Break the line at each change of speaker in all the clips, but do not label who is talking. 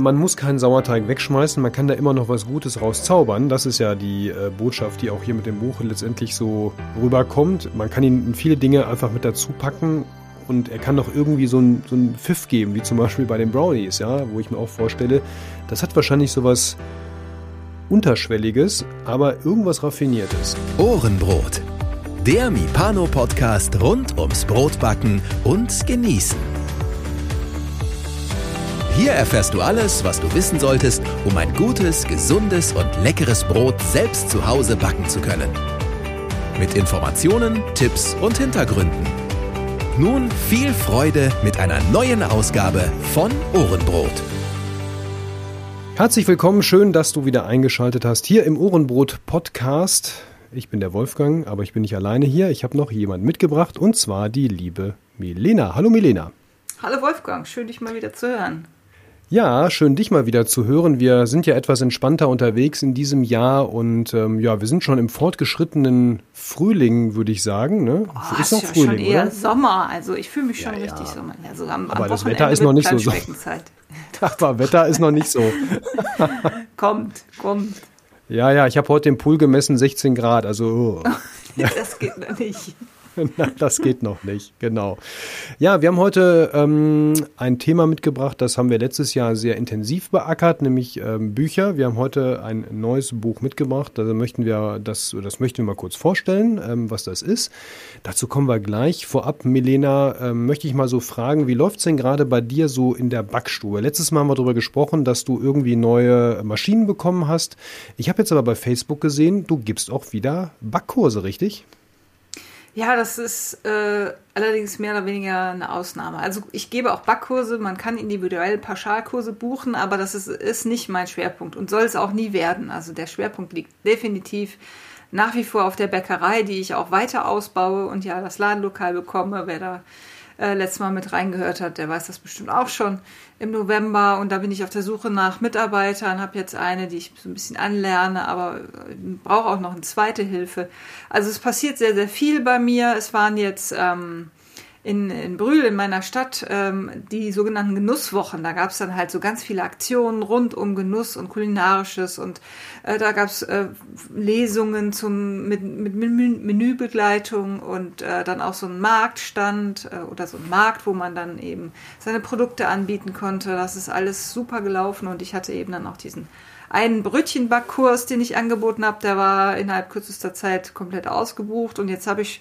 man muss keinen Sauerteig wegschmeißen, man kann da immer noch was Gutes rauszaubern. Das ist ja die äh, Botschaft, die auch hier mit dem Buch letztendlich so rüberkommt. Man kann ihn in viele Dinge einfach mit dazu packen und er kann doch irgendwie so einen so Pfiff geben, wie zum Beispiel bei den Brownies, ja, wo ich mir auch vorstelle, das hat wahrscheinlich sowas Unterschwelliges, aber irgendwas Raffiniertes.
Ohrenbrot. Der Mipano-Podcast rund ums Brotbacken und Genießen. Hier erfährst du alles, was du wissen solltest, um ein gutes, gesundes und leckeres Brot selbst zu Hause backen zu können. Mit Informationen, Tipps und Hintergründen. Nun viel Freude mit einer neuen Ausgabe von Ohrenbrot.
Herzlich willkommen, schön, dass du wieder eingeschaltet hast hier im Ohrenbrot Podcast. Ich bin der Wolfgang, aber ich bin nicht alleine hier. Ich habe noch jemanden mitgebracht und zwar die liebe Milena. Hallo Milena.
Hallo Wolfgang, schön dich mal wieder zu hören.
Ja, schön dich mal wieder zu hören. Wir sind ja etwas entspannter unterwegs in diesem Jahr und ähm, ja, wir sind schon im fortgeschrittenen Frühling, würde ich sagen. Ne?
Oh, ist noch ja Frühling, schon eher oder? Sommer. Also ich fühle mich schon ja, richtig ja. Sommer. Also
am, Aber am das Wetter ist noch nicht so. so. Aber Wetter ist noch nicht so.
kommt, kommt.
Ja, ja, ich habe heute den Pool gemessen, 16 Grad. Also.
Oh. das geht noch nicht.
Das geht noch nicht, genau. Ja, wir haben heute ähm, ein Thema mitgebracht, das haben wir letztes Jahr sehr intensiv beackert, nämlich ähm, Bücher. Wir haben heute ein neues Buch mitgebracht, da möchten wir das, das möchten wir mal kurz vorstellen, ähm, was das ist. Dazu kommen wir gleich. Vorab, Milena, ähm, möchte ich mal so fragen, wie läuft es denn gerade bei dir so in der Backstube? Letztes Mal haben wir darüber gesprochen, dass du irgendwie neue Maschinen bekommen hast. Ich habe jetzt aber bei Facebook gesehen, du gibst auch wieder Backkurse, richtig?
Ja, das ist äh, allerdings mehr oder weniger eine Ausnahme. Also ich gebe auch Backkurse, man kann individuell Pauschalkurse buchen, aber das ist, ist nicht mein Schwerpunkt und soll es auch nie werden. Also der Schwerpunkt liegt definitiv nach wie vor auf der Bäckerei, die ich auch weiter ausbaue und ja das Ladenlokal bekomme. Wer da äh, letztes Mal mit reingehört hat, der weiß das bestimmt auch schon im November und da bin ich auf der Suche nach Mitarbeitern, habe jetzt eine, die ich so ein bisschen anlerne, aber äh, brauche auch noch eine zweite Hilfe. Also es passiert sehr, sehr viel bei mir. Es waren jetzt ähm, in, in Brühl, in meiner Stadt, ähm, die sogenannten Genusswochen. Da gab es dann halt so ganz viele Aktionen rund um Genuss und Kulinarisches und äh, da gab es äh, Lesungen zum, mit, mit Menübegleitung und äh, dann auch so ein Marktstand äh, oder so ein Markt, wo man dann eben seine Produkte anbieten konnte. Das ist alles super gelaufen und ich hatte eben dann auch diesen einen Brötchenbackkurs, den ich angeboten habe, der war innerhalb kürzester Zeit komplett ausgebucht und jetzt habe ich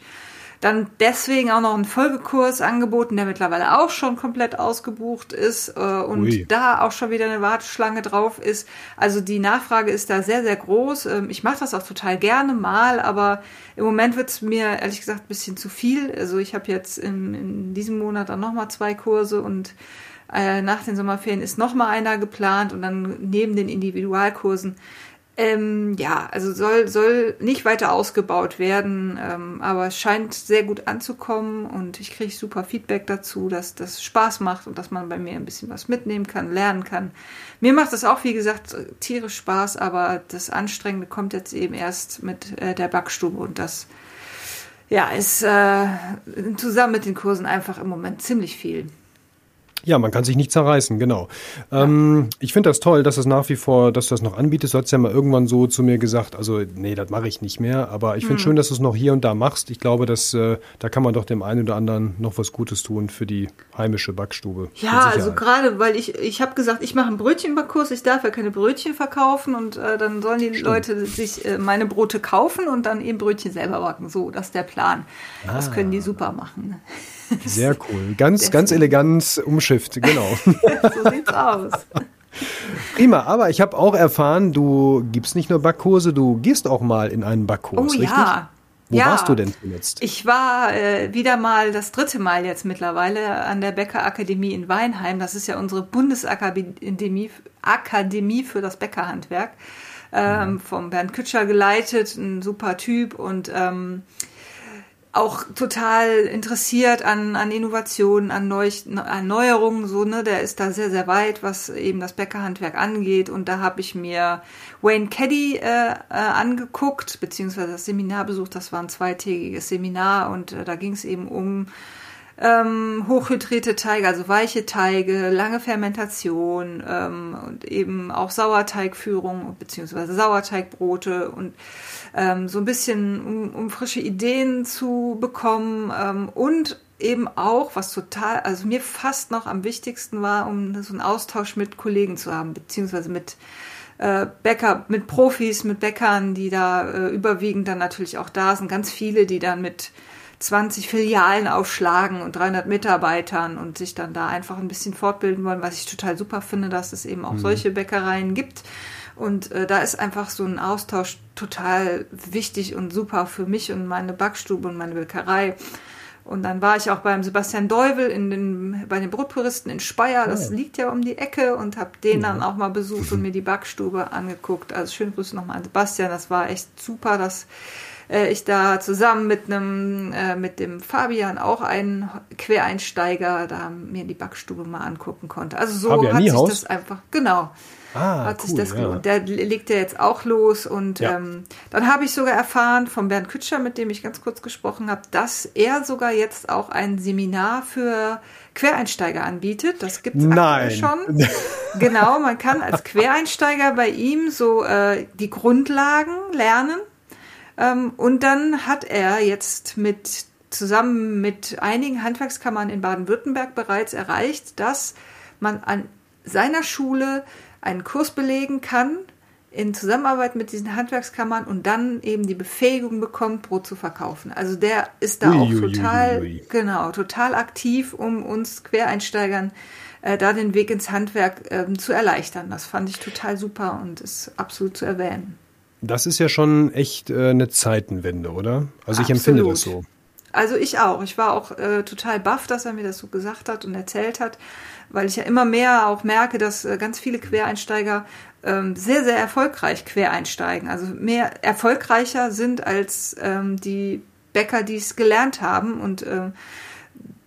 dann deswegen auch noch einen Folgekurs angeboten, der mittlerweile auch schon komplett ausgebucht ist äh, und Ui. da auch schon wieder eine Warteschlange drauf ist. Also die Nachfrage ist da sehr, sehr groß. Ähm, ich mache das auch total gerne mal, aber im Moment wird es mir ehrlich gesagt ein bisschen zu viel. Also ich habe jetzt in, in diesem Monat dann nochmal zwei Kurse und äh, nach den Sommerferien ist nochmal einer geplant und dann neben den Individualkursen ähm, ja, also soll, soll nicht weiter ausgebaut werden, ähm, aber es scheint sehr gut anzukommen und ich kriege super Feedback dazu, dass das Spaß macht und dass man bei mir ein bisschen was mitnehmen kann, lernen kann. Mir macht das auch, wie gesagt, tierisch Spaß, aber das Anstrengende kommt jetzt eben erst mit äh, der Backstube und das ja, ist äh, zusammen mit den Kursen einfach im Moment ziemlich viel.
Ja, man kann sich nicht zerreißen, genau. Ja. Ähm, ich finde das toll, dass das nach wie vor, dass du das noch anbietest. Du hast ja mal irgendwann so zu mir gesagt, also nee, das mache ich nicht mehr. Aber ich finde hm. schön, dass du es noch hier und da machst. Ich glaube, dass äh, da kann man doch dem einen oder anderen noch was Gutes tun für die heimische Backstube.
Ja, also gerade, weil ich, ich habe gesagt, ich mache einen Brötchenbackkurs, ich darf ja keine Brötchen verkaufen und äh, dann sollen die Stimmt. Leute sich äh, meine Brote kaufen und dann eben Brötchen selber backen. So, das ist der Plan. Ah. Das können die super machen.
Sehr cool. Ganz, ganz elegant umschifft, genau. so sieht's aus. Prima, aber ich habe auch erfahren, du gibst nicht nur Backkurse, du gehst auch mal in einen Backkurs, oh, richtig? Ja. Wo ja, warst du denn zuletzt?
Ich war äh, wieder mal das dritte Mal jetzt mittlerweile an der Bäckerakademie in Weinheim. Das ist ja unsere Bundesakademie Akademie für das Bäckerhandwerk. Ähm, mhm. Vom Bernd Kütscher geleitet, ein super Typ und ähm, auch total interessiert an, an Innovationen, an, Neu Neuerungen, so, ne, der ist da sehr, sehr weit, was eben das Bäckerhandwerk angeht. Und da habe ich mir Wayne Caddy äh, äh, angeguckt, beziehungsweise das Seminar besucht. Das war ein zweitägiges Seminar und äh, da ging es eben um ähm, hochhydrierte Teige, also weiche Teige, lange Fermentation ähm, und eben auch Sauerteigführung beziehungsweise Sauerteigbrote und ähm, so ein bisschen, um, um frische Ideen zu bekommen ähm, und eben auch, was total, also mir fast noch am wichtigsten war, um so einen Austausch mit Kollegen zu haben, beziehungsweise mit äh, Bäcker, mit Profis, mit Bäckern, die da äh, überwiegend dann natürlich auch da sind, ganz viele, die dann mit 20 Filialen aufschlagen und 300 Mitarbeitern und sich dann da einfach ein bisschen fortbilden wollen, was ich total super finde, dass es eben auch mhm. solche Bäckereien gibt. Und äh, da ist einfach so ein Austausch total wichtig und super für mich und meine Backstube und meine Bäckerei. Und dann war ich auch beim Sebastian Deuvel in den, bei den Brotpuristen in Speyer, das oh. liegt ja um die Ecke und habe den ja. dann auch mal besucht und mir die Backstube angeguckt. Also schöne Grüße nochmal an Sebastian, das war echt super, dass äh, ich da zusammen mit einem, äh, mit dem Fabian, auch ein Quereinsteiger, da mir die Backstube mal angucken konnte. Also so
Fabian
hat
Niehaus?
sich das einfach, genau.
Ah,
hat
cool,
sich das
ja.
gelohnt. Der legt ja jetzt auch los und
Ja.
ähm, dann habe ich sogar erfahren von Bernd Kütscher, mit dem ich ganz kurz gesprochen habe, dass er sogar jetzt auch ein Seminar für Quereinsteiger anbietet. Das gibt es schon. genau, man kann als Quereinsteiger bei ihm so äh, die Grundlagen lernen. Ähm, und dann hat er jetzt mit zusammen mit einigen Handwerkskammern in Baden-Württemberg bereits erreicht, dass man an seiner Schule einen Kurs belegen kann in Zusammenarbeit mit diesen Handwerkskammern und dann eben die Befähigung bekommt, Brot zu verkaufen. Also der ist da
Ui,
auch
ui, ui,
total,
ui.
genau, total aktiv, um uns Quereinsteigern äh, da den Weg ins Handwerk ähm, zu erleichtern. Das fand ich total super und ist absolut zu erwähnen.
Das ist ja schon echt äh, eine Zeitenwende, oder? Also ich empfinde das so.
Also ich auch. Ich war auch äh, total baff, dass er mir das so gesagt hat und erzählt hat, weil ich ja immer mehr auch merke, dass äh, ganz viele Quereinsteiger ähm, sehr, sehr erfolgreich quereinsteigen. Also mehr erfolgreicher sind als ähm, die Bäcker, die es gelernt haben. Und ähm,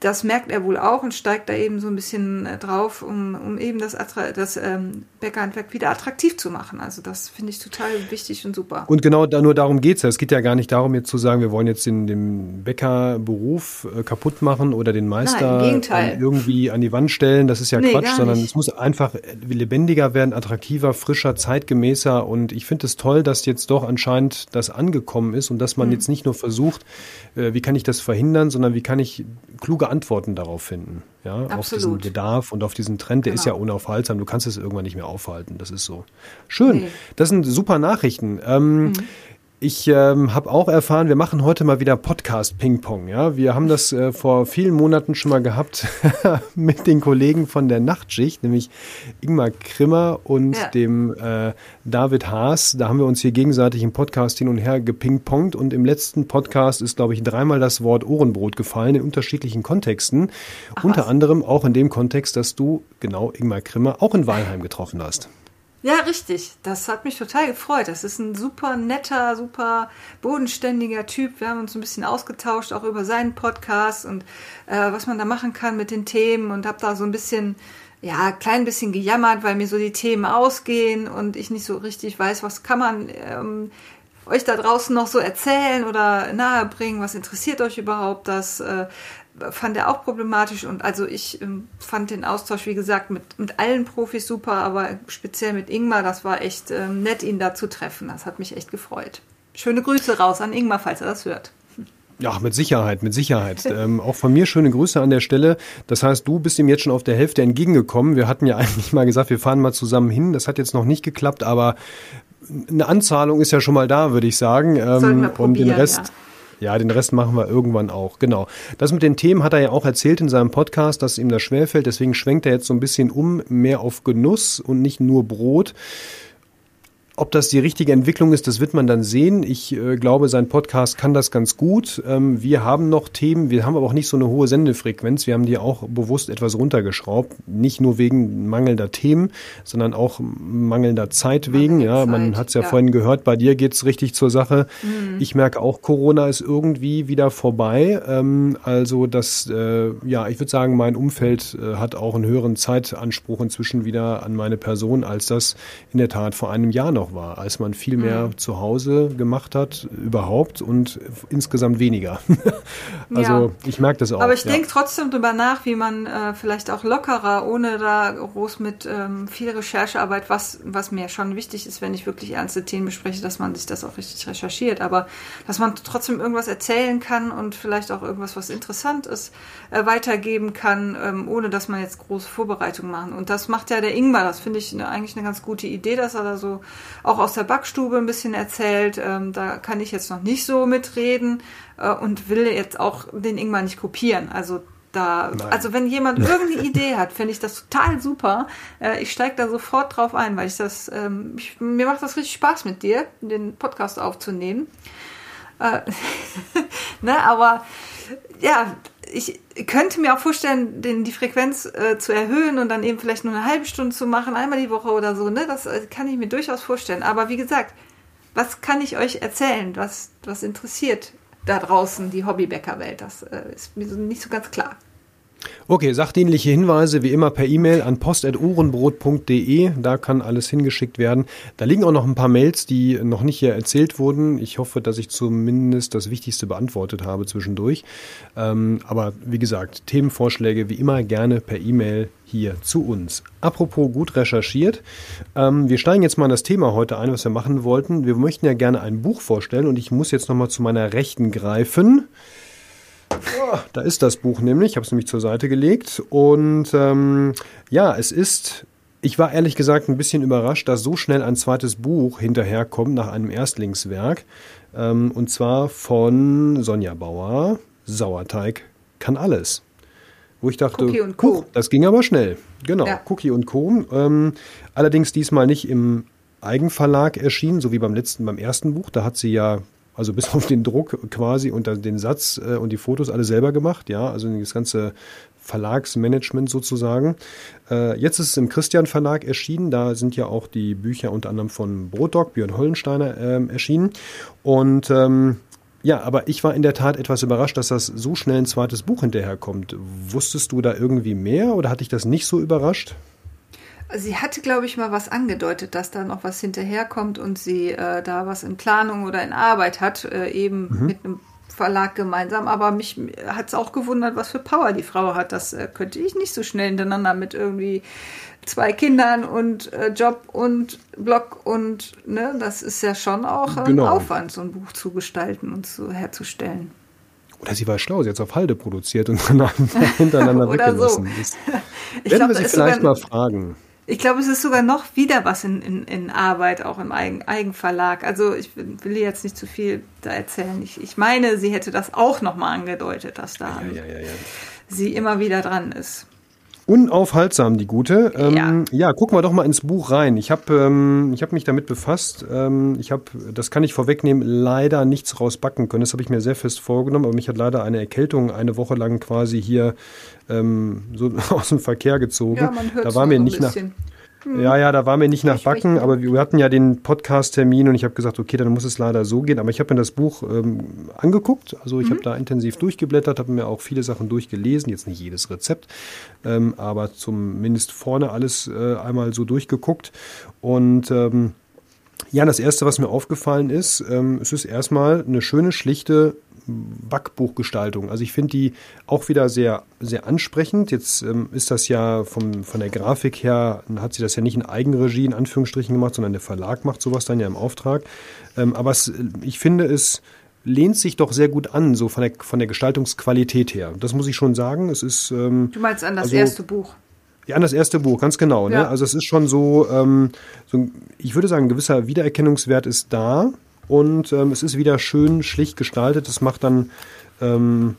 das merkt er wohl auch und steigt da eben so ein bisschen äh, drauf, um, um eben das, Attra das ähm, Bäckerhandwerk wieder attraktiv zu machen. Also das finde ich total wichtig und super.
Und genau da, nur darum geht's ja. Es geht ja gar nicht darum, jetzt zu sagen, wir wollen jetzt den, den Bäckerberuf äh, kaputt machen oder den Meister
Nein,
irgendwie an die Wand stellen. Das ist ja
Nee,
Quatsch, sondern es muss einfach lebendiger werden, attraktiver, frischer, zeitgemäßer. Und ich finde es toll, dass jetzt doch anscheinend das angekommen ist und dass man
Mhm.
jetzt nicht nur versucht, äh, wie kann ich das verhindern, sondern wie kann ich kluge Antworten darauf finden. Ja, auf diesen
Absolut.
Bedarf und auf diesen Trend, der ist ja
Genau.
unaufhaltsam. Du kannst es irgendwann nicht mehr aufhalten. Das ist so. Schön.
Nee.
Das sind super Nachrichten. Ähm, Ich ähm, habe auch erfahren, wir machen heute mal wieder Podcast Ping-Pong. Ja, wir haben das äh, vor vielen Monaten schon mal gehabt mit den Kollegen von der Nachtschicht, nämlich Ingmar Krimmer und
Ja.
dem äh, David Haas. Da haben wir uns hier gegenseitig im Podcast hin und her gepingpongt und im letzten Podcast ist, glaube ich, dreimal das Wort Ohrenbrot gefallen in unterschiedlichen Kontexten. Unter
was.
anderem auch in dem Kontext, dass du genau Ingmar Krimmer auch in Weilheim getroffen hast.
Ja, richtig. Das hat mich total gefreut. Das ist ein super netter, super bodenständiger Typ. Wir haben uns ein bisschen ausgetauscht, auch über seinen Podcast und äh, was man da machen kann mit den Themen und habe da so ein bisschen, ja, klein bisschen gejammert, weil mir so die Themen ausgehen und ich nicht so richtig weiß, was kann man ähm, euch da draußen noch so erzählen oder nahebringen? Was interessiert euch überhaupt? Das äh, fand er auch problematisch und also ich ähm, fand den Austausch, wie gesagt, mit, mit allen Profis super, aber speziell mit Ingmar, das war echt ähm, nett, ihn da zu treffen. Das hat mich echt gefreut. Schöne Grüße raus an Ingmar, falls er das hört.
Ja, mit Sicherheit, mit Sicherheit. ähm, auch von mir schöne Grüße an der Stelle. Das heißt, du bist ihm jetzt schon auf der Hälfte entgegengekommen. Wir hatten ja eigentlich mal gesagt, wir fahren mal zusammen hin. Das hat jetzt noch nicht geklappt, aber eine Anzahlung ist ja schon mal da, würde ich sagen. Ähm, und den Rest.
ja.
Ja, den Rest machen wir irgendwann auch, genau. Das mit den Themen hat er ja auch erzählt in seinem Podcast, dass ihm das schwerfällt. Deswegen schwenkt er jetzt so ein bisschen um, mehr auf Genuss und nicht nur Brot. Ob das die richtige Entwicklung ist, das wird man dann sehen. Ich äh, glaube, sein Podcast kann das ganz gut. Ähm, wir haben noch Themen, wir haben aber auch nicht so eine hohe Sendefrequenz. Wir haben die auch bewusst etwas runtergeschraubt. Nicht nur wegen mangelnder Themen, sondern auch mangelnder Zeit wegen.
Mangelnde
Ja, man
Zeit,
hat es ja,
ja.
vorhin gehört, bei dir geht's richtig zur Sache. Ich merke auch, Corona ist irgendwie wieder vorbei. Ähm, also das, äh, ja, ich würde sagen, mein Umfeld äh, hat auch einen höheren Zeitanspruch inzwischen wieder an meine Person, als das in der Tat vor einem Jahr noch noch war, als man viel mehr mhm. zu Hause gemacht hat überhaupt und insgesamt weniger. also ja. ich merke das auch.
Aber ich ja. denke trotzdem drüber nach, wie man äh, vielleicht auch lockerer, ohne da groß mit ähm, viel Recherchearbeit, was, was mir schon wichtig ist, wenn ich wirklich ernste Themen bespreche, dass man sich das auch richtig recherchiert, aber dass man trotzdem irgendwas erzählen kann und vielleicht auch irgendwas, was interessant ist, äh, weitergeben kann, ähm, ohne dass man jetzt große Vorbereitungen machen. Und das macht ja der Ingmar, das finde ich eine, eigentlich eine ganz gute Idee, dass er da so auch aus der Backstube ein bisschen erzählt. Ähm, da kann ich jetzt noch nicht so mitreden äh, und will jetzt auch den Ingmar nicht kopieren. Also da, also wenn jemand irgendeine Idee hat, finde ich das total super. Äh, ich steige da sofort drauf ein, weil ich das, ähm, ich, mir macht das richtig Spaß mit dir, den Podcast aufzunehmen. Äh, ne, aber ja, ich könnte mir auch vorstellen, den, die Frequenz äh, zu erhöhen und dann eben vielleicht nur eine halbe Stunde zu machen, einmal die Woche oder so. Ne? Das äh, kann ich mir durchaus vorstellen. Aber wie gesagt, was kann ich euch erzählen? Was, was interessiert da draußen die Hobbybäckerwelt? Das äh, ist mir so nicht so ganz klar.
Okay, sachdienliche Hinweise wie immer per E-Mail an post.uhrenbrot.de. Da kann alles hingeschickt werden. Da liegen auch noch ein paar Mails, die noch nicht hier erzählt wurden. Ich hoffe, dass ich zumindest das Wichtigste beantwortet habe zwischendurch. Ähm, aber wie gesagt, Themenvorschläge wie immer gerne per E-Mail hier zu uns. Apropos gut recherchiert, ähm, wir steigen jetzt mal in das Thema heute ein, was wir machen wollten. Wir möchten ja gerne ein Buch vorstellen und ich muss jetzt nochmal zu meiner Rechten greifen. Oh, da ist das Buch nämlich, ich habe es nämlich zur Seite gelegt. Und ähm, ja, es ist, ich war ehrlich gesagt ein bisschen überrascht, dass so schnell ein zweites Buch hinterherkommt nach einem Erstlingswerk. Ähm, und zwar von Sonja Bauer, Sauerteig kann alles. Wo ich dachte, Cookie und Co. das ging aber schnell. Genau, ja. Cookie und Co. Ähm, allerdings diesmal nicht im Eigenverlag erschienen, so wie beim letzten, beim ersten Buch. Da hat sie ja also bis auf den Druck quasi und den Satz äh, und die Fotos alle selber gemacht, ja, also das ganze Verlagsmanagement sozusagen. Äh, jetzt ist es im Christian Verlag erschienen, da sind ja auch die Bücher unter anderem von Brotdog, Björn Hollensteiner ähm, erschienen und ähm, ja, aber ich war in der Tat etwas überrascht, dass das so schnell ein zweites Buch hinterherkommt. Wusstest du da irgendwie mehr oder hat dich das nicht so überrascht?
Sie hatte, glaube ich, mal was angedeutet, dass da noch was hinterherkommt und sie äh, da was in Planung oder in Arbeit hat, äh, eben mhm. mit einem Verlag gemeinsam. Aber mich hat es auch gewundert, was für Power die Frau hat. Das äh, könnte ich nicht so schnell hintereinander mit irgendwie zwei Kindern und äh, Job und Blog und ne, das ist ja schon auch ein genau. Aufwand, so ein Buch zu gestalten und zu, herzustellen.
Oder sie war schlau, sie hat es auf Halde produziert und dann hintereinander weggelassen. So. Das werden glaub, wir sie vielleicht mal fragen.
Ich glaube, es ist sogar noch wieder was in, in, in Arbeit, auch im Eigen, Eigenverlag. Also ich will jetzt nicht zu viel da erzählen. Ich, ich meine, sie hätte das auch nochmal angedeutet, dass da ja, ja, ja, sie immer wieder dran ist.
Unaufhaltsam, die gute. Ähm, ja. ja, gucken wir doch mal ins Buch rein. Ich habe ähm, hab mich damit befasst. Ähm, ich habe, das kann ich vorwegnehmen, leider nichts rausbacken können. Das habe ich mir sehr fest vorgenommen, aber mich hat leider eine Erkältung eine Woche lang quasi hier ähm, so aus dem Verkehr gezogen. Ja, man hört da war mir nicht nach. Ja, ja, da war mir nicht nach Backen, aber wir hatten ja den Podcast-Termin und ich habe gesagt, okay, dann muss es leider so gehen. Aber ich habe mir das Buch ähm, angeguckt, also ich mhm. habe da intensiv durchgeblättert, habe mir auch viele Sachen durchgelesen, jetzt nicht jedes Rezept, ähm, aber zumindest vorne alles äh, einmal so durchgeguckt. Und ähm, ja, das Erste, was mir aufgefallen ist, ähm, es ist erstmal eine schöne, schlichte Backbuchgestaltung. Also ich finde die auch wieder sehr, sehr ansprechend. Jetzt ähm, ist das ja vom, von der Grafik her, hat sie das ja nicht in Eigenregie in Anführungsstrichen gemacht, sondern der Verlag macht sowas dann ja im Auftrag. Ähm, aber es, ich finde es lehnt sich doch sehr gut an, so von der, von der Gestaltungsqualität her. Das muss ich schon sagen. Es ist, ähm,
du meinst an das also, erste Buch?
Ja, an das erste Buch, ganz genau. Ne? Ja. Also es ist schon so, ähm, so, ich würde sagen, ein gewisser Wiedererkennungswert ist da und ähm, es ist wieder schön schlicht gestaltet. Es macht dann, ähm,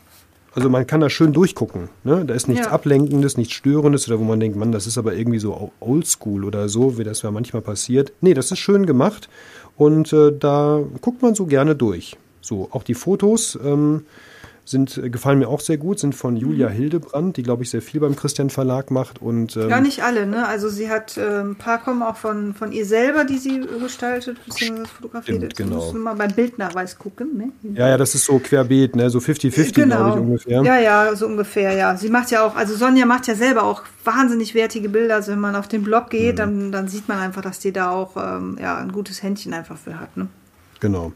also man kann da schön durchgucken. Ne? Da ist nichts ja. Ablenkendes, nichts Störendes oder wo man denkt, Mann, das ist aber irgendwie so oldschool oder so, wie das ja manchmal passiert. Nee, das ist schön gemacht und äh, da guckt man so gerne durch. So, auch die Fotos. Ähm, sind, äh, gefallen mir auch sehr gut, sind von Julia mhm. Hildebrand, die, glaube ich, sehr viel beim Christian Verlag macht. Und,
ähm, ja, nicht alle, ne? Also sie hat, äh, ein paar kommen auch von, von ihr selber, die sie gestaltet, bzw. fotografiert. Stimmt,
genau. Musst
du mal beim Bildnachweis gucken, ne?
Ja, ja, das ist so querbeet, ne? So 50-50, genau. glaube ich, ungefähr.
Ja, ja, so ungefähr, ja. Sie macht ja auch, also Sonja macht ja selber auch wahnsinnig wertige Bilder. Also wenn man auf den Blog geht, mhm. dann, dann sieht man einfach, dass die da auch ähm, ja, ein gutes Händchen einfach für hat, ne?
Genau.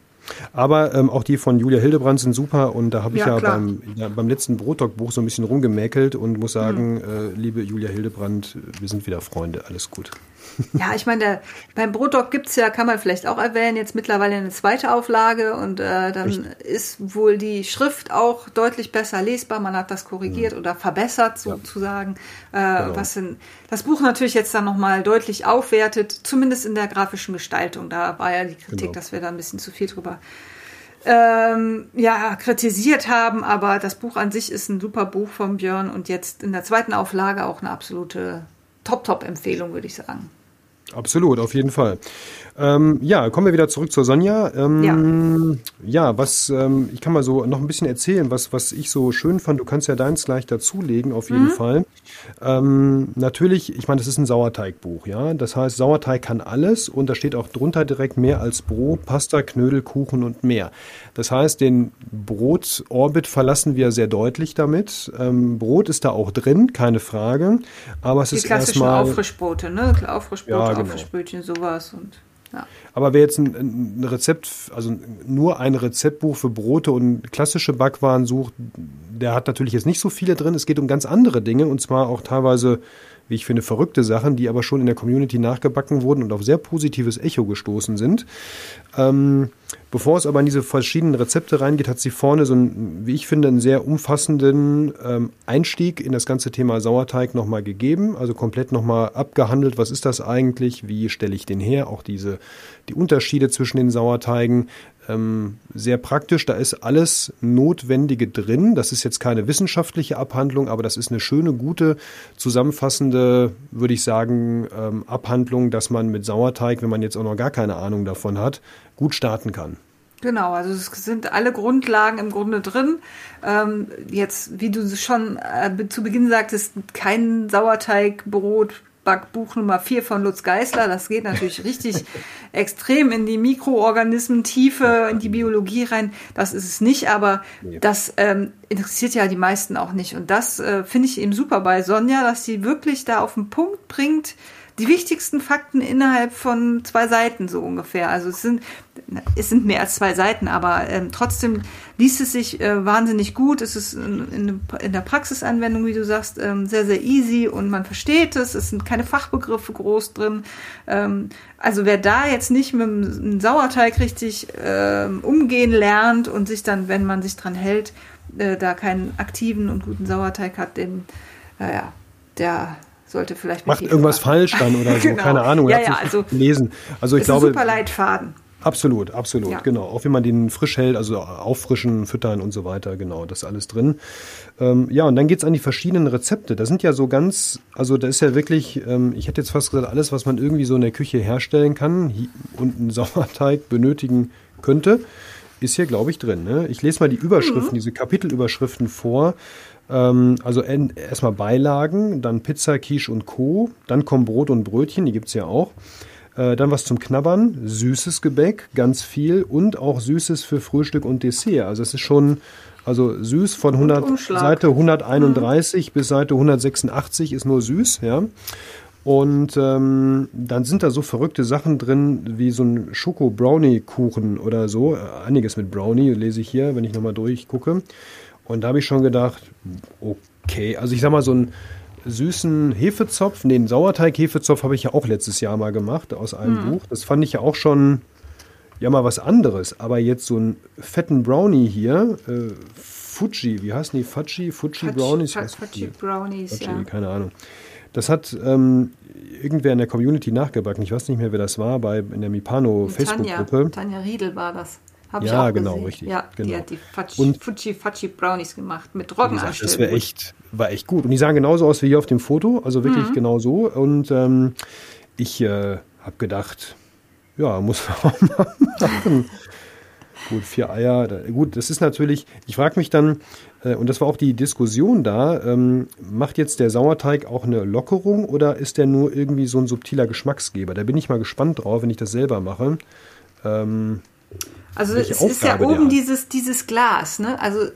Aber ähm, auch die von Julia Hildebrand sind super und da habe ich ja, ja beim, ja, beim letzten Brotdog-Buch so ein bisschen rumgemäkelt und muss sagen, mhm. äh, liebe Julia Hildebrand, wir sind wieder Freunde, alles gut.
Ja, ich meine, beim Brotdog gibt es ja, kann man vielleicht auch erwähnen, jetzt mittlerweile eine zweite Auflage und äh, dann Richtig. ist wohl die Schrift auch deutlich besser lesbar. Man hat das korrigiert mhm. oder verbessert sozusagen, ja. äh, genau. was in, das Buch natürlich jetzt dann nochmal deutlich aufwertet, zumindest in der grafischen Gestaltung. Da war ja die Kritik, genau. dass wir da ein bisschen zu viel drüber ähm, ja, kritisiert haben, aber das Buch an sich ist ein super Buch von Björn und jetzt in der zweiten Auflage auch eine absolute Top-Top-Empfehlung, würde ich sagen.
Absolut, auf jeden Fall. Ähm, ja, kommen wir wieder zurück zur Sonja. Ähm, ja. ja, was, ähm, ich kann mal so noch ein bisschen erzählen, was, was ich so schön fand. Du kannst ja deins gleich dazulegen, auf jeden mhm. Fall. Ähm, natürlich, ich meine, das ist ein Sauerteigbuch, ja. Das heißt, Sauerteig kann alles und da steht auch drunter direkt mehr als Brot, Pasta, Knödel, Kuchen und mehr. Das heißt, den Brotorbit verlassen wir sehr deutlich damit. Ähm, Brot ist da auch drin, keine Frage. Aber es Die ist erstmal.
Aufrischbrote, ne? Aufrischbrote, ja, genau. Aufrischbrötchen, sowas und.
Aber wer jetzt ein, ein, Rezept, also nur ein Rezeptbuch für Brote und klassische Backwaren sucht, der hat natürlich jetzt nicht so viele drin. Es geht um ganz andere Dinge und zwar auch teilweise wie ich finde, verrückte Sachen, die aber schon in der Community nachgebacken wurden und auf sehr positives Echo gestoßen sind. Ähm, bevor es aber in diese verschiedenen Rezepte reingeht, hat sie vorne so einen, wie ich finde, einen sehr umfassenden ähm, Einstieg in das ganze Thema Sauerteig nochmal gegeben. Also komplett nochmal abgehandelt, was ist das eigentlich, wie stelle ich den her, auch diese, die Unterschiede zwischen den Sauerteigen, ähm, sehr praktisch. Da ist alles Notwendige drin. Das ist jetzt keine wissenschaftliche Abhandlung, aber das ist eine schöne, gute, zusammenfassende, würde ich sagen, ähm, Abhandlung, dass man mit Sauerteig, wenn man jetzt auch noch gar keine Ahnung davon hat, gut starten kann.
Genau, also es sind alle Grundlagen im Grunde drin. Ähm, jetzt, wie du schon äh, zu Beginn sagtest, kein Sauerteigbrot Backbuch Nummer 4 von Lutz Geisler. Das geht natürlich richtig extrem in die Mikroorganismen-Tiefe, in die Biologie rein. Das ist es nicht, aber das ähm, interessiert ja die meisten auch nicht. Und das äh, finde ich eben super bei Sonja, dass sie wirklich da auf den Punkt bringt, die wichtigsten Fakten innerhalb von zwei Seiten so ungefähr. Also es sind, es sind mehr als zwei Seiten, aber ähm, trotzdem liest es sich äh, wahnsinnig gut. Es ist in, in, in, der Praxisanwendung, wie du sagst, ähm, sehr, sehr easy und man versteht es. Es sind keine Fachbegriffe groß drin. Ähm, also wer da jetzt nicht mit einem Sauerteig richtig ähm, umgehen lernt und sich dann, wenn man sich dran hält, äh, da keinen aktiven und guten Sauerteig hat, dem, naja, der sollte vielleicht
macht irgendwas falsch dann oder so, genau. keine Ahnung.
Ja, ja, also
lesen. Also ich glaube,
ein super Leitfaden.
Absolut, absolut, ja. genau. Auch wenn man den frisch hält, also auffrischen, füttern und so weiter, genau, das ist alles drin. Ähm, ja, und dann geht's an die verschiedenen Rezepte. Da sind ja so ganz, also da ist ja wirklich, ähm, ich hätte jetzt fast gesagt, alles, was man irgendwie so in der Küche herstellen kann und einen Sauerteig benötigen könnte, ist hier, glaube ich, drin. Ne? Ich lese mal die Überschriften, mhm. diese Kapitelüberschriften vor. Ähm, also erstmal Beilagen, dann Pizza, Quiche und Co. Dann kommen Brot und Brötchen, die gibt es ja auch. Äh, dann was zum Knabbern, süßes Gebäck, ganz viel und auch Süßes für Frühstück und Dessert. Also es ist schon, also süß von 100, Seite 131 mhm. bis Seite 186 ist nur süß, ja. Und ähm, dann sind da so verrückte Sachen drin, wie so ein Schoko-Brownie-Kuchen oder so. Äh, einiges mit Brownie, lese ich hier, wenn ich nochmal durchgucke. Und da habe ich schon gedacht, okay, also ich sag mal, so einen süßen Hefezopf, nee, den Sauerteig-Hefezopf habe ich ja auch letztes Jahr mal gemacht aus einem mhm. Buch. Das fand ich ja auch schon, ja mal was anderes. Aber jetzt so einen fetten Brownie hier, äh, Fuji, wie heißen die? Fuji, Fuji Brownies?
Fuji Brownies, Fuji, ja.
Keine Ahnung. Das hat ähm, irgendwer in der Community nachgebacken. Ich weiß nicht mehr, wer das war, bei, in der Mipano Facebook-Gruppe.
Tanja Riedel war das.
Hab ja, genau, gesehen. richtig.
Ja,
genau.
die hat die Fatschi, und Fuji Fatschi Brownies gemacht mit Trockenanstellen.
Das wäre echt, war echt gut. Und die sahen genauso aus wie hier auf dem Foto, also wirklich mhm. genau so. Und ähm, ich äh, habe gedacht, ja, muss man auch mal machen. Gut, vier Eier. Gut, das ist natürlich, ich frage mich dann, äh, und das war auch die Diskussion da, ähm, macht jetzt der Sauerteig auch eine Lockerung oder ist der nur irgendwie so ein subtiler Geschmacksgeber? Da bin ich mal gespannt drauf, wenn ich das selber mache. Ähm,
also es Aufgabe ist ja oben dieses, dieses Glas, ne? Also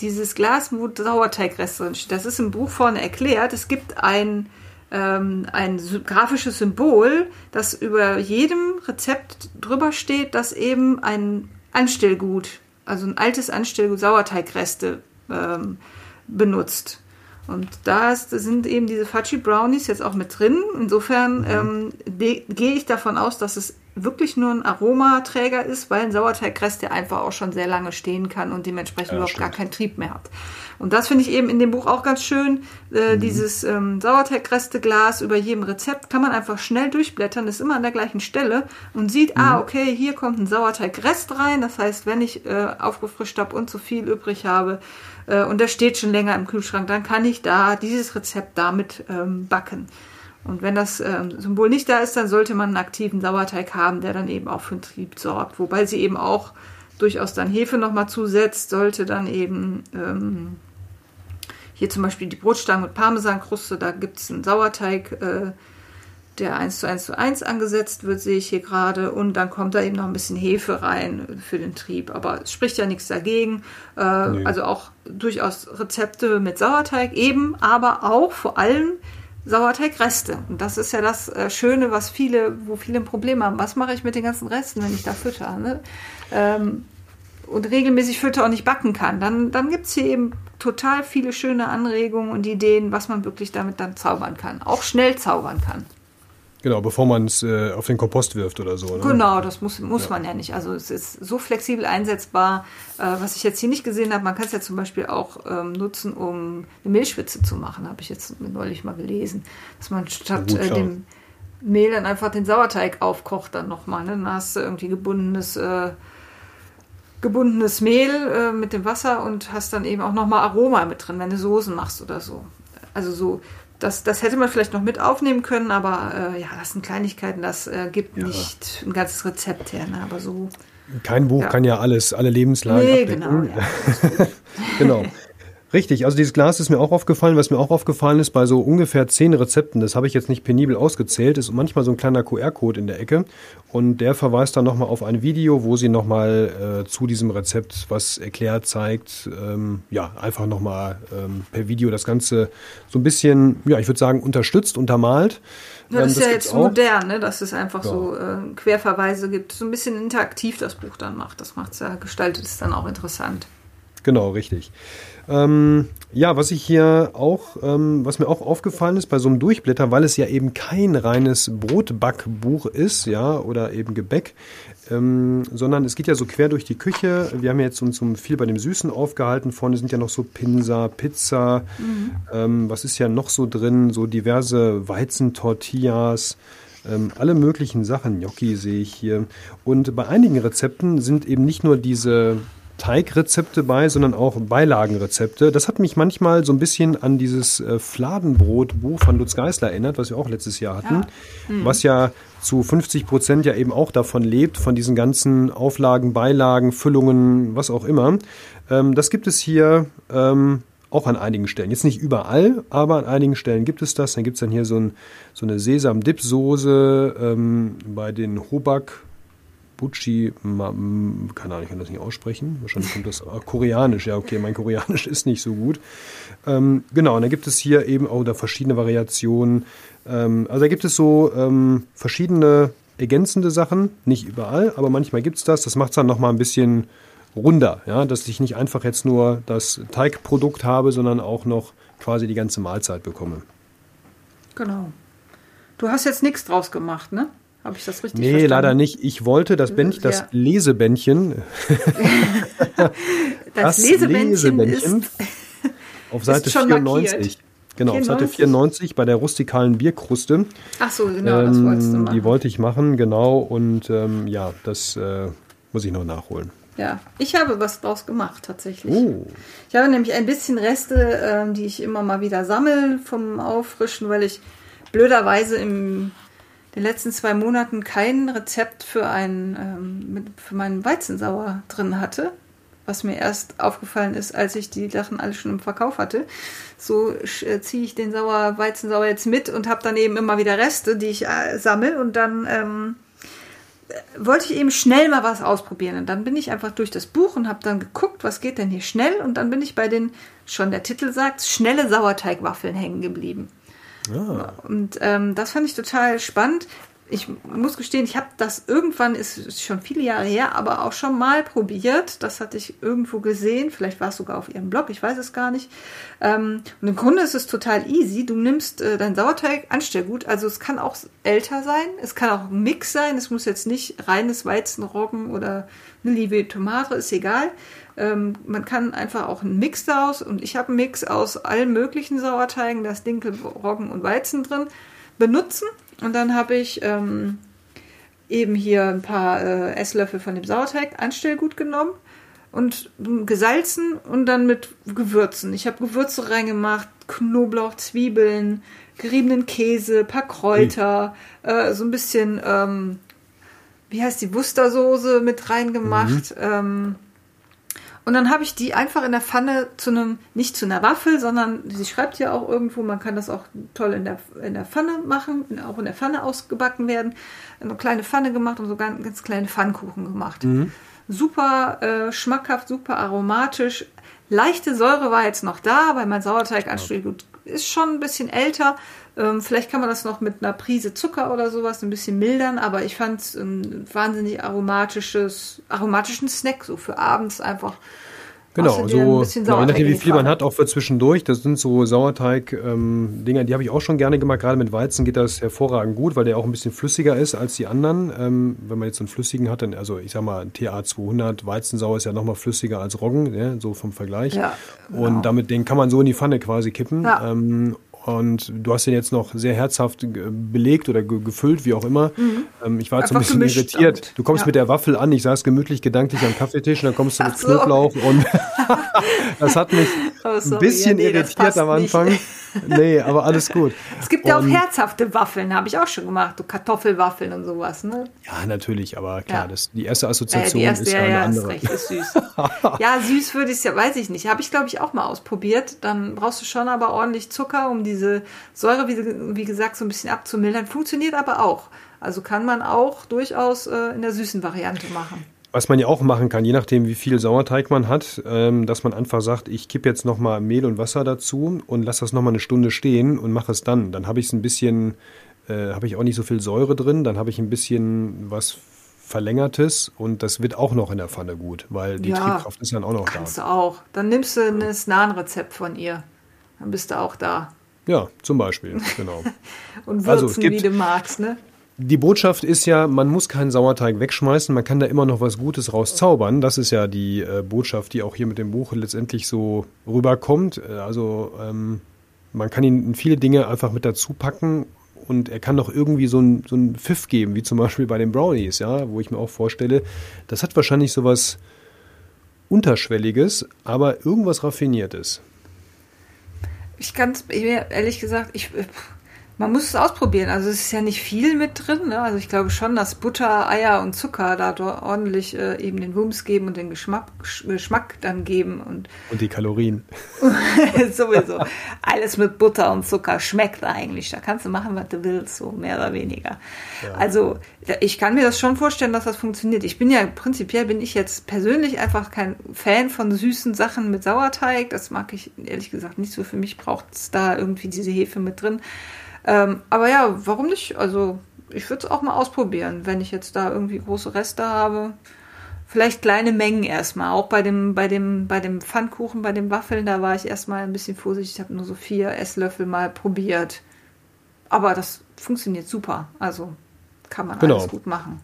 dieses Glas, wo Sauerteigreste drin steht. Das ist im Buch vorne erklärt. Es gibt ein, ähm, ein grafisches Symbol, das über jedem Rezept drüber steht, dass eben ein Anstellgut, also ein altes Anstellgut Sauerteigreste ähm, benutzt. Und da ist, sind eben diese Fudgy Brownies jetzt auch mit drin. Insofern mhm. ähm, gehe ich davon aus, dass es wirklich nur ein Aromaträger ist, weil ein Sauerteigrest ja einfach auch schon sehr lange stehen kann und dementsprechend ja, überhaupt stimmt. gar keinen Trieb mehr hat. Und das finde ich eben in dem Buch auch ganz schön. Äh, mhm. Dieses ähm, Sauerteigresteglas über jedem Rezept kann man einfach schnell durchblättern, ist immer an der gleichen Stelle und sieht, ah, mhm. ah, okay, hier kommt ein Sauerteigrest rein. Das heißt, wenn ich äh, aufgefrischt habe und zu viel übrig habe äh, und der steht schon länger im Kühlschrank, dann kann ich da dieses Rezept damit ähm, backen. Und wenn das äh, Symbol nicht da ist, dann sollte man einen aktiven Sauerteig haben, der dann eben auch für den Trieb sorgt. Wobei sie eben auch durchaus dann Hefe nochmal zusetzt, sollte dann eben ähm, hier zum Beispiel die Brotstangen mit Parmesankruste, da gibt es einen Sauerteig, äh, der 1 zu 1 zu 1 angesetzt wird, sehe ich hier gerade. Und dann kommt da eben noch ein bisschen Hefe rein für den Trieb. Aber es spricht ja nichts dagegen. Äh, nee. Also auch durchaus Rezepte mit Sauerteig eben, aber auch vor allem Sauerteigreste. Und das ist ja das äh, Schöne, was viele, wo viele ein Problem haben. Was mache ich mit den ganzen Resten, wenn ich da fütter? Ne? Ähm, und regelmäßig fütter und nicht backen kann, dann, dann gibt es hier eben total viele schöne Anregungen und Ideen, was man wirklich damit dann zaubern kann. Auch schnell zaubern kann.
Genau, bevor man es äh, auf den Kompost wirft oder so. Ne?
Genau, das muss, muss ja. man ja nicht. Also es ist so flexibel einsetzbar. Äh, was ich jetzt hier nicht gesehen habe, man kann es ja zum Beispiel auch ähm, nutzen, um eine Mehlschwitze zu machen, habe ich jetzt neulich mal gelesen. Dass man statt gut, äh, dem Mehl dann einfach den Sauerteig aufkocht dann nochmal. Ne? Dann hast du irgendwie gebundenes, äh, gebundenes Mehl äh, mit dem Wasser und hast dann eben auch nochmal Aroma mit drin, wenn du Soßen machst oder so. Also so das, das hätte man vielleicht noch mit aufnehmen können, aber äh, ja, das sind Kleinigkeiten, das äh, gibt ja. nicht ein ganzes Rezept her. Ne? Aber so.
Kein Buch ja. kann ja alles, alle Lebenslagen nee, abdecken. Genau, ja. genau. Richtig, also dieses Glas ist mir auch aufgefallen. Was mir auch aufgefallen ist, bei so ungefähr zehn Rezepten, das habe ich jetzt nicht penibel ausgezählt, ist manchmal so ein kleiner QR-Code in der Ecke und der verweist dann nochmal auf ein Video, wo sie nochmal äh, zu diesem Rezept was erklärt, zeigt. Ähm, ja, einfach nochmal ähm, per Video das Ganze so ein bisschen, ja, ich würde sagen, unterstützt, untermalt.
Ja, das ähm, ist ja jetzt modern, ne? dass es einfach ja. so äh, Querverweise gibt, so ein bisschen interaktiv das Buch dann macht. Das macht es ja, gestaltet es dann auch interessant.
Genau, richtig. Ähm, ja, was ich hier auch, ähm, was mir auch aufgefallen ist bei so einem Durchblätter, weil es ja eben kein reines Brotbackbuch ist, ja, oder eben Gebäck, ähm, sondern es geht ja so quer durch die Küche. Wir haben ja jetzt uns um viel bei dem Süßen aufgehalten. Vorne sind ja noch so Pinsa, Pizza. Mhm. Ähm, was ist ja noch so drin? So diverse Weizentortillas. Ähm, alle möglichen Sachen, Gnocchi sehe ich hier. Und bei einigen Rezepten sind eben nicht nur diese Teigrezepte bei, sondern auch Beilagenrezepte. Das hat mich manchmal so ein bisschen an dieses äh, Fladenbrotbuch von Lutz Geisler erinnert, was wir auch letztes Jahr hatten, ja. Mhm. was ja zu 50 Prozent ja eben auch davon lebt, von diesen ganzen Auflagen, Beilagen, Füllungen, was auch immer. Ähm, das gibt es hier ähm, auch an einigen Stellen. Jetzt nicht überall, aber an einigen Stellen gibt es das. Dann gibt es dann hier so, ein, so eine Sesam-Dip-Soße ähm, bei den Hobak Buchi, keine Ahnung, ich kann das nicht aussprechen. Wahrscheinlich kommt das ah, koreanisch. Ja, okay, mein Koreanisch ist nicht so gut. Ähm, genau, und da gibt es hier eben auch da verschiedene Variationen. Ähm, also da gibt es so ähm, verschiedene ergänzende Sachen, nicht überall, aber manchmal gibt es das. Das macht es dann nochmal ein bisschen runder, ja, dass ich nicht einfach jetzt nur das Teigprodukt habe, sondern auch noch quasi die ganze Mahlzeit bekomme.
Genau. Du hast jetzt nichts draus gemacht, ne? Habe ich das richtig
nee,
verstanden?
Nee, leider nicht. Ich wollte das Bändchen, das ja. Lesebändchen.
das, das Lesebändchen, Lesebändchen ist,
auf Seite 94. Markiert. Genau, 94? auf Seite 94 bei der rustikalen Bierkruste.
Ach so, genau, ähm, das wolltest du machen.
Die wollte ich machen, genau. Und ähm, ja, das äh, muss ich noch nachholen.
Ja, ich habe was draus gemacht tatsächlich. Oh. Ich habe nämlich ein bisschen Reste, ähm, die ich immer mal wieder sammle vom Auffrischen, weil ich blöderweise im den letzten zwei Monaten kein Rezept für, ein, ähm, für meinen Weizensauer drin hatte, was mir erst aufgefallen ist, als ich die Sachen alle schon im Verkauf hatte. So äh, ziehe ich den Sauer, Weizensauer jetzt mit und habe dann eben immer wieder Reste, die ich äh, sammle und dann ähm, wollte ich eben schnell mal was ausprobieren. Und dann bin ich einfach durch das Buch und habe dann geguckt, was geht denn hier schnell. Und dann bin ich bei den, schon der Titel sagt, schnelle Sauerteigwaffeln hängen geblieben. Ah. Und ähm, das fand ich total spannend ich muss gestehen, ich habe das irgendwann, ist schon viele Jahre her, aber auch schon mal probiert. Das hatte ich irgendwo gesehen. Vielleicht war es sogar auf ihrem Blog, ich weiß es gar nicht. Ähm, und im Grunde ist es total easy. Du nimmst äh, dein Sauerteig Anstellgut. Also es kann auch älter sein. Es kann auch ein Mix sein. Es muss jetzt nicht reines Weizenroggen oder eine liebe Tomate, ist egal. Ähm, man kann einfach auch einen Mix daraus. Und ich habe einen Mix aus allen möglichen Sauerteigen. Da ist Dinkel, Roggen und Weizen drin. Benutzen und dann habe ich ähm, eben hier ein paar äh, Esslöffel von dem Sauerteig Anstellgut genommen und gesalzen und dann mit Gewürzen. Ich habe Gewürze reingemacht, Knoblauch, Zwiebeln, geriebenen Käse, paar Kräuter, mhm. äh, so ein bisschen, ähm, wie heißt die, Wustersoße mit reingemacht. Mhm. Ähm, und dann habe ich die einfach in der Pfanne zu einem, nicht zu einer Waffel, sondern sie schreibt ja auch irgendwo, man kann das auch toll in der, in der Pfanne machen, auch in der Pfanne ausgebacken werden. Eine kleine Pfanne gemacht und so ganz, ganz kleine Pfannkuchen gemacht. Mhm. Super äh, schmackhaft, super aromatisch. Leichte Säure war jetzt noch da, weil mein Sauerteig gut ist schon ein bisschen älter. Ähm, vielleicht kann man das noch mit einer Prise Zucker oder sowas ein bisschen mildern, aber ich fand es ein wahnsinnig aromatisches, aromatischen Snack, so für abends einfach.
Genau, so, genau, je nachdem, wie viel man hat, auch für zwischendurch. Das sind so Sauerteig-Dinger, ähm, die habe ich auch schon gerne gemacht. Gerade mit Weizen geht das hervorragend gut, weil der auch ein bisschen flüssiger ist als die anderen. Ähm, wenn man jetzt einen flüssigen hat, dann, also ich sag mal, TA 200 Weizensauer ist ja nochmal flüssiger als Roggen, ja, so vom Vergleich. Ja, genau. Und damit, den kann man so in die Pfanne quasi kippen. Ja. Ähm, und du hast den jetzt noch sehr herzhaft belegt oder gefüllt, wie auch immer. Mhm. Ähm, ich war jetzt ein bisschen irritiert. Damit. Du kommst ja. mit der Waffel an, ich saß gemütlich gedanklich am Kaffeetisch und dann kommst du mit so. Knoblauch und das hat mich oh, ein bisschen ja, nee, irritiert am Anfang. Nicht. Nee, aber alles gut.
Es gibt ja auch herzhafte Waffeln, habe ich auch schon gemacht, so Kartoffelwaffeln und sowas, ne?
Ja, natürlich, aber klar, ja. das, die erste Assoziation äh, die erste, ist ja, eine
ja,
andere.
Ist recht, ist süß. ja, süß würde ich ja, weiß ich nicht. Habe ich, glaube ich, auch mal ausprobiert. Dann brauchst du schon aber ordentlich Zucker, um diese Säure, wie, wie gesagt, so ein bisschen abzumildern. Funktioniert aber auch. Also kann man auch durchaus äh, in der süßen Variante machen.
Was man ja auch machen kann, je nachdem, wie viel Sauerteig man hat, ähm, dass man einfach sagt, ich kippe jetzt nochmal Mehl und Wasser dazu und lasse das nochmal eine Stunde stehen und mache es dann. Dann habe ich es ein bisschen, äh, habe ich auch nicht so viel Säure drin, dann habe ich ein bisschen was Verlängertes und das wird auch noch in der Pfanne gut, weil die ja, Triebkraft ist dann auch noch
kannst da. Kannst du auch. Dann nimmst du ein Snan-Rezept von ihr. Dann bist du auch da.
Ja, zum Beispiel, genau.
und würzen, also, gibt, wie du magst, ne?
Die Botschaft ist ja, man muss keinen Sauerteig wegschmeißen, man kann da immer noch was Gutes rauszaubern. Das ist ja die äh, Botschaft, die auch hier mit dem Buch letztendlich so rüberkommt. Äh, also ähm, man kann ihn viele Dinge einfach mit dazu packen und er kann doch irgendwie so einen so Pfiff geben, wie zum Beispiel bei den Brownies, ja, wo ich mir auch vorstelle, das hat wahrscheinlich sowas Unterschwelliges, aber irgendwas Raffiniertes.
Ich kann es ehrlich gesagt, ich man muss es ausprobieren. Also es ist ja nicht viel mit drin. Ne? Also ich glaube schon, dass Butter, Eier und Zucker da ordentlich äh, eben den Wumms geben und den Geschmack, Geschmack dann geben. Und,
und die Kalorien.
sowieso. Alles mit Butter und Zucker schmeckt eigentlich. Da kannst du machen, was du willst, so mehr oder weniger. Ja. Also ich kann mir das schon vorstellen, dass das funktioniert. Ich bin ja prinzipiell bin ich jetzt persönlich einfach kein Fan von süßen Sachen mit Sauerteig. Das mag ich ehrlich gesagt nicht so. Für mich braucht es da irgendwie diese Hefe mit drin. Ähm, aber ja, warum nicht? Also ich würde es auch mal ausprobieren, wenn ich jetzt da irgendwie große Reste habe. Vielleicht kleine Mengen erstmal. Auch bei dem, bei dem, bei dem Pfannkuchen, bei den Waffeln, da war ich erstmal ein bisschen vorsichtig. Ich habe nur so vier Esslöffel mal probiert. Aber das funktioniert super. Also kann man genau. alles gut machen.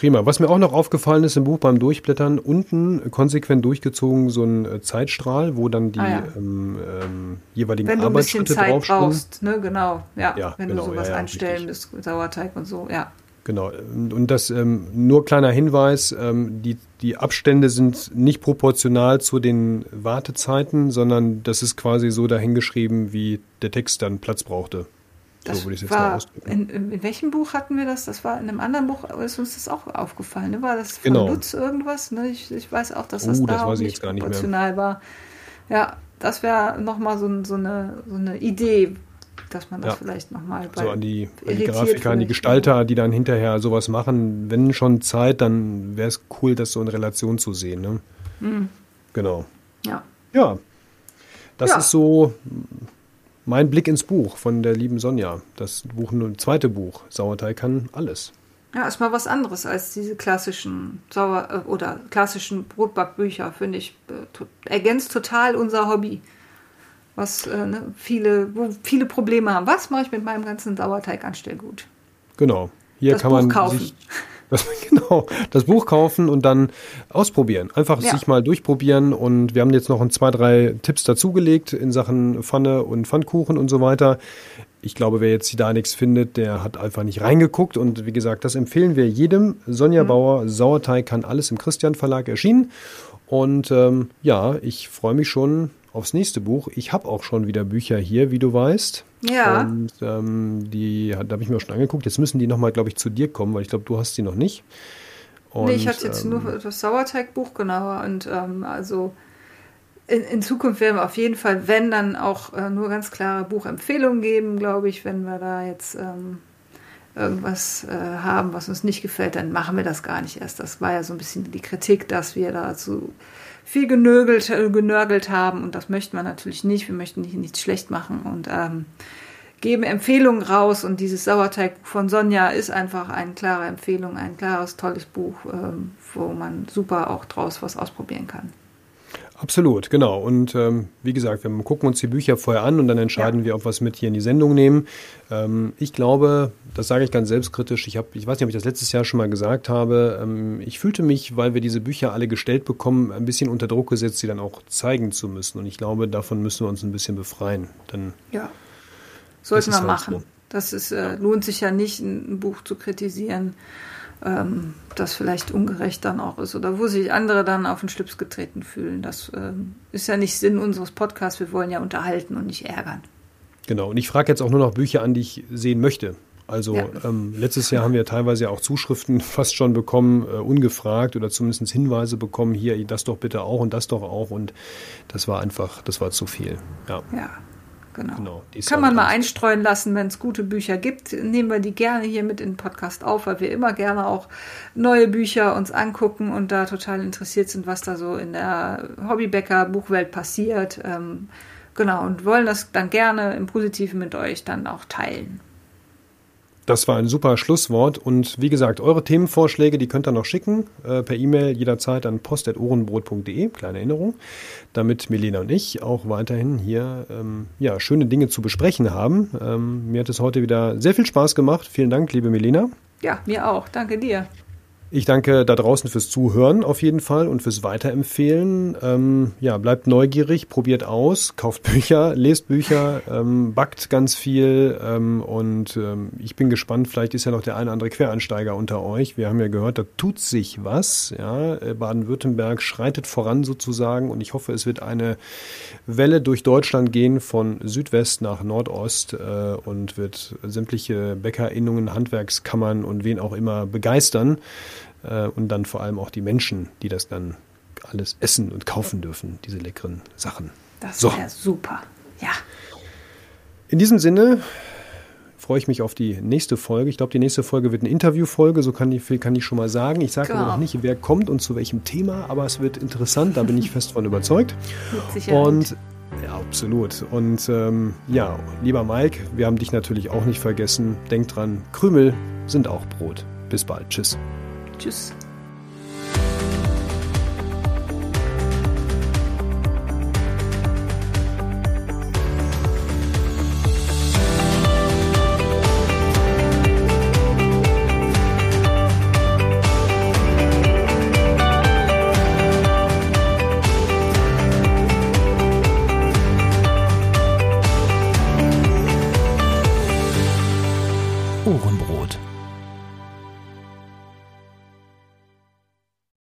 Prima. Was mir auch noch aufgefallen ist im Buch beim Durchblättern, unten konsequent durchgezogen so ein äh, Zeitstrahl, wo dann die ah, ja. ähm, ähm, jeweiligen Wenn du ein bisschen Zeit brauchst,
ne, genau. Ja, ja wenn genau, du sowas ja, einstellen musst, Sauerteig und so, ja.
Genau. Und das ähm, nur kleiner Hinweis, ähm, die, die Abstände sind nicht proportional zu den Wartezeiten, sondern das ist quasi so dahingeschrieben, wie der Text dann Platz brauchte.
Das
so würde ich jetzt
war,
mal ausdrücken.
in, in welchem Buch hatten wir das? Das war in einem anderen Buch, ist uns das auch aufgefallen. Ne? War das von
Genau.
Lutz irgendwas? Ne? Ich, ich weiß auch, dass
Oh,
das
das
da auch
weiß ich
nicht
nicht mehr.
proportional war. Ja, das wäre nochmal so, so, eine, so eine Idee, dass man das
Ja.
vielleicht nochmal bei
So an die, an die Grafiker, an die Gestalter, die dann hinterher sowas machen. Wenn schon Zeit, dann wäre es cool, das so in Relation zu sehen. Ne?
Mhm.
Genau.
Ja.
Ja, das
Ja.
ist so mein Blick ins Buch von der lieben Sonja. Das Buch, zweite Buch. Sauerteig kann alles.
Ja, ist mal was anderes als diese klassischen Sauer- äh, oder klassischen Brotbackbücher, finde ich. äh, Ergänzt total unser Hobby. Was äh, ne, viele, wo viele Probleme haben. Was mache ich mit meinem ganzen Sauerteiganstellgut?
Genau. Hier
Das
kann
Buch
man
kaufen.
sich das, genau, das Buch kaufen und dann ausprobieren. Einfach
Ja.
sich mal durchprobieren und wir haben jetzt noch ein, zwei, drei Tipps dazugelegt in Sachen Pfanne und Pfannkuchen und so weiter. Ich glaube, wer jetzt da nichts findet, der hat einfach nicht reingeguckt und wie gesagt, das empfehlen wir jedem. Sonja Bauer, Sauerteig kann alles im Christian Verlag erschienen und ähm, ja, ich freue mich schon aufs nächste Buch. Ich habe auch schon wieder Bücher hier, wie du weißt.
Ja.
Und ähm, die da habe ich mir auch schon angeguckt. Jetzt müssen die nochmal, glaube ich, zu dir kommen, weil ich glaube, du hast sie noch nicht. Und,
nee, ich hatte jetzt
ähm,
nur das Sauerteigbuch, genauer. Und ähm, also in, in Zukunft werden wir auf jeden Fall, wenn, dann auch äh, nur ganz klare Buchempfehlungen geben, glaube ich, wenn wir da jetzt ähm, irgendwas äh, haben, was uns nicht gefällt, dann machen wir das gar nicht erst. Das war ja so ein bisschen die Kritik, dass wir da zu viel genörgelt, äh, genörgelt haben und das möchten wir natürlich nicht. Wir möchten nicht nichts schlecht machen und ähm, geben Empfehlungen raus und dieses Sauerteigbuch von Sonja ist einfach eine klare Empfehlung, ein klares, tolles Buch, ähm, wo man super auch draus was ausprobieren kann.
Absolut, genau. Und ähm, wie gesagt, wir gucken uns die Bücher vorher an und dann entscheiden
Ja.
wir, ob wir es mit hier in die Sendung nehmen. Ähm, ich glaube, das sage ich ganz selbstkritisch, ich, hab, ich weiß nicht, ob ich das letztes Jahr schon mal gesagt habe, ähm, ich fühlte mich, weil wir diese Bücher alle gestellt bekommen, ein bisschen unter Druck gesetzt, sie dann auch zeigen zu müssen. Und ich glaube, davon müssen wir uns ein bisschen befreien. Dann
Ja. Sollten wir
halt
machen.
so.
Das ist, äh, lohnt sich ja nicht, ein Buch zu kritisieren, ähm, das vielleicht ungerecht dann auch ist oder wo sich andere dann auf den Schlips getreten fühlen. Das ähm, ist ja nicht Sinn unseres Podcasts. Wir wollen ja unterhalten und nicht ärgern.
Genau, und ich frage jetzt auch nur noch Bücher an, die ich sehen möchte. Also
Ja.
ähm, letztes Jahr haben wir teilweise auch Zuschriften fast schon bekommen, äh, ungefragt oder zumindest Hinweise bekommen, hier das doch bitte auch und das doch auch. Und das war einfach, das war zu viel. Ja,
Ja, genau.
genau.
Kann man mal einstreuen lassen, wenn es gute Bücher gibt. Nehmen wir die gerne hier mit in den Podcast auf, weil wir immer gerne auch neue Bücher uns angucken und da total interessiert sind, was da so in der Hobbybäcker-Buchwelt passiert. Ähm, genau, und wollen das dann gerne im Positiven mit euch dann auch teilen.
Das war ein super Schlusswort. Und wie gesagt, eure Themenvorschläge, die könnt ihr noch schicken äh, per E-Mail jederzeit an post.ohrenbrot.de, kleine Erinnerung, damit Milena und ich auch weiterhin hier ähm, ja, schöne Dinge zu besprechen haben. Ähm, mir hat es heute wieder sehr viel Spaß gemacht. Vielen Dank, liebe Milena.
Ja, mir auch. Danke dir.
Ich danke da draußen fürs Zuhören auf jeden Fall und fürs Weiterempfehlen. Ähm, ja, bleibt neugierig, probiert aus, kauft Bücher, lest Bücher, ähm, backt ganz viel ähm, und ähm, ich bin gespannt, vielleicht ist ja noch der eine oder andere Quereinsteiger unter euch. Wir haben ja gehört, da tut sich was. Ja, Äh, Baden-Württemberg schreitet voran sozusagen und ich hoffe, es wird eine Welle durch Deutschland gehen von Südwest nach Nordost äh, und wird sämtliche Bäckerinnungen, Handwerkskammern und wen auch immer begeistern äh, und dann vor allem auch die Menschen, die das dann alles essen und kaufen dürfen, diese leckeren Sachen.
Das
So.
wäre super. Ja.
In diesem Sinne freue ich mich auf die nächste Folge. Ich glaube, die nächste Folge wird eine Interviewfolge, so kann ich, viel kann ich schon mal sagen. Ich sage aber
Genau.
noch nicht, wer kommt und zu welchem Thema, aber es wird interessant, da bin ich fest von überzeugt. Und ja, absolut. Und ähm, ja, lieber Mike, wir haben dich natürlich auch nicht vergessen. Denk dran, Krümel sind auch Brot. Bis bald. Tschüss.
Tschüss.